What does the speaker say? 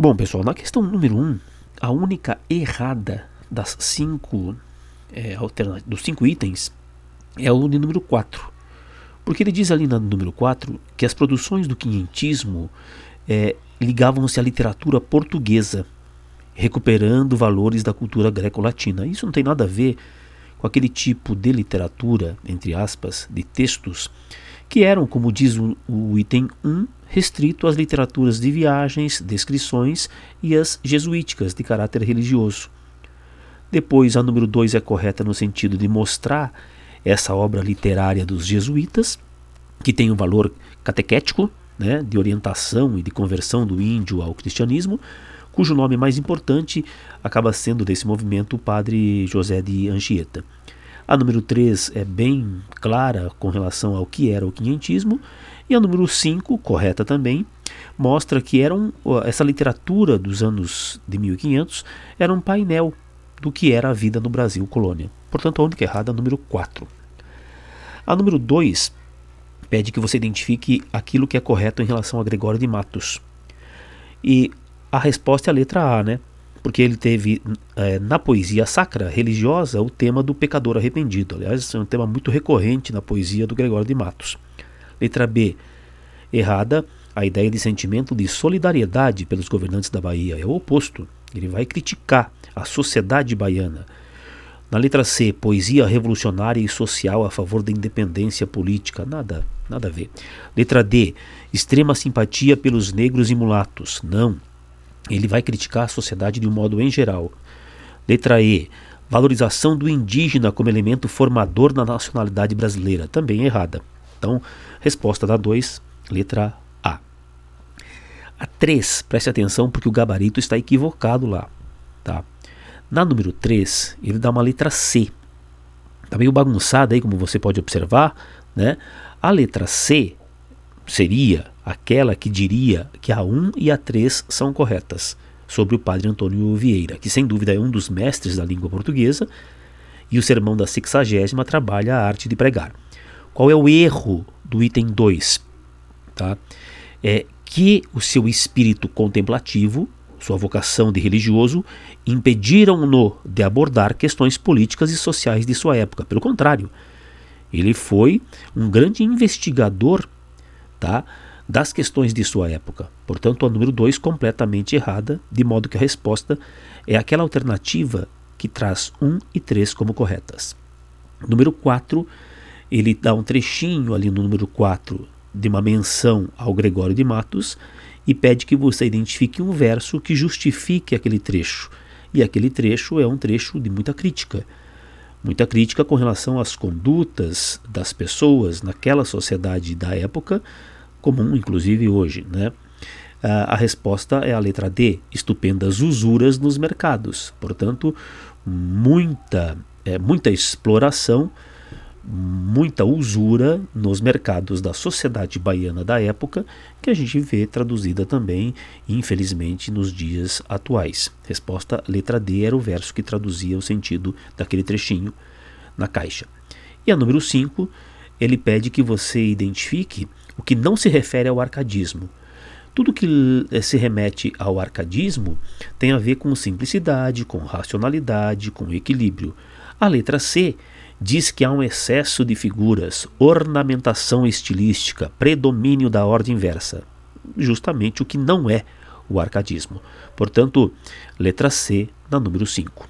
Bom, pessoal, na questão número 1, um, a única errada das cinco, é, dos cinco itens é o de número 4. Porque ele diz ali no número 4 que as produções do quinhentismo é, ligavam-se à literatura portuguesa, recuperando valores da cultura greco-latina. Isso não tem nada a ver com aquele tipo de literatura, entre aspas, de textos, que eram, como diz o, o item 1, restrito às literaturas de viagens, descrições e as jesuíticas de caráter religioso. Depois, a número 2 é correta no sentido de mostrar essa obra literária dos jesuítas, que tem um valor catequético, né, de orientação e de conversão do índio ao cristianismo, cujo nome mais importante acaba sendo desse movimento o padre José de Anchieta. A número 3 é bem clara com relação ao que era o quinhentismo, e a número 5, correta também, mostra que eram, essa literatura dos anos de 1500 era um painel do que era a vida no Brasil colônia. Portanto, a única errada é a número 4. A número 2 pede que você identifique aquilo que é correto em relação a Gregório de Matos. E a resposta é a letra A, né? Porque ele teve é, na poesia sacra religiosa o tema do pecador arrependido. Aliás, é um tema muito recorrente na poesia do Gregório de Matos. Letra B, errada, a ideia de sentimento de solidariedade pelos governantes da Bahia. É o oposto. Ele vai criticar a sociedade baiana. Na letra C, poesia revolucionária e social a favor da independência política. Nada, nada a ver. Letra D, extrema simpatia pelos negros e mulatos. Não. Ele vai criticar a sociedade de um modo em geral. Letra E, valorização do indígena como elemento formador da nacionalidade brasileira. Também errada. Então, resposta da 2, letra A. A 3, preste atenção porque o gabarito está equivocado lá. Tá? Na número 3, ele dá uma letra C. Está meio bagunçada aí, como você pode observar. Né? A letra C seria aquela que diria que a 1 e a 3 são corretas, sobre o padre Antônio Vieira, que sem dúvida é um dos mestres da língua portuguesa, e o sermão da sexagésima trabalha a arte de pregar. Qual é o erro do item 2? Tá? É que o seu espírito contemplativo sua vocação de religioso, impediram-no de abordar questões políticas e sociais de sua época. Pelo contrário, ele foi um grande investigador tá, das questões de sua época. Portanto, a número 2 completamente errada, de modo que a resposta é aquela alternativa que traz 1 um e 3 como corretas. Número 4, ele dá um trechinho ali no número 4 de uma menção ao Gregório de Matos e pede que você identifique um verso que justifique aquele trecho. E aquele trecho é um trecho de muita crítica. Muita crítica com relação às condutas das pessoas naquela sociedade da época, comum inclusive hoje. Né? A resposta é a letra D, estupendas usuras nos mercados. Portanto, muita, é, muita exploração muita usura nos mercados da sociedade baiana da época, que a gente vê traduzida também, infelizmente, nos dias atuais. Resposta letra D era o verso que traduzia o sentido daquele trechinho na caixa. E a número 5, ele pede que você identifique o que não se refere ao arcadismo. Tudo que eh, se remete ao arcadismo tem a ver com simplicidade, com racionalidade, com equilíbrio. A letra C diz que há um excesso de figuras, ornamentação estilística, predomínio da ordem inversa. Justamente o que não é o arcadismo. Portanto, letra C na número 5.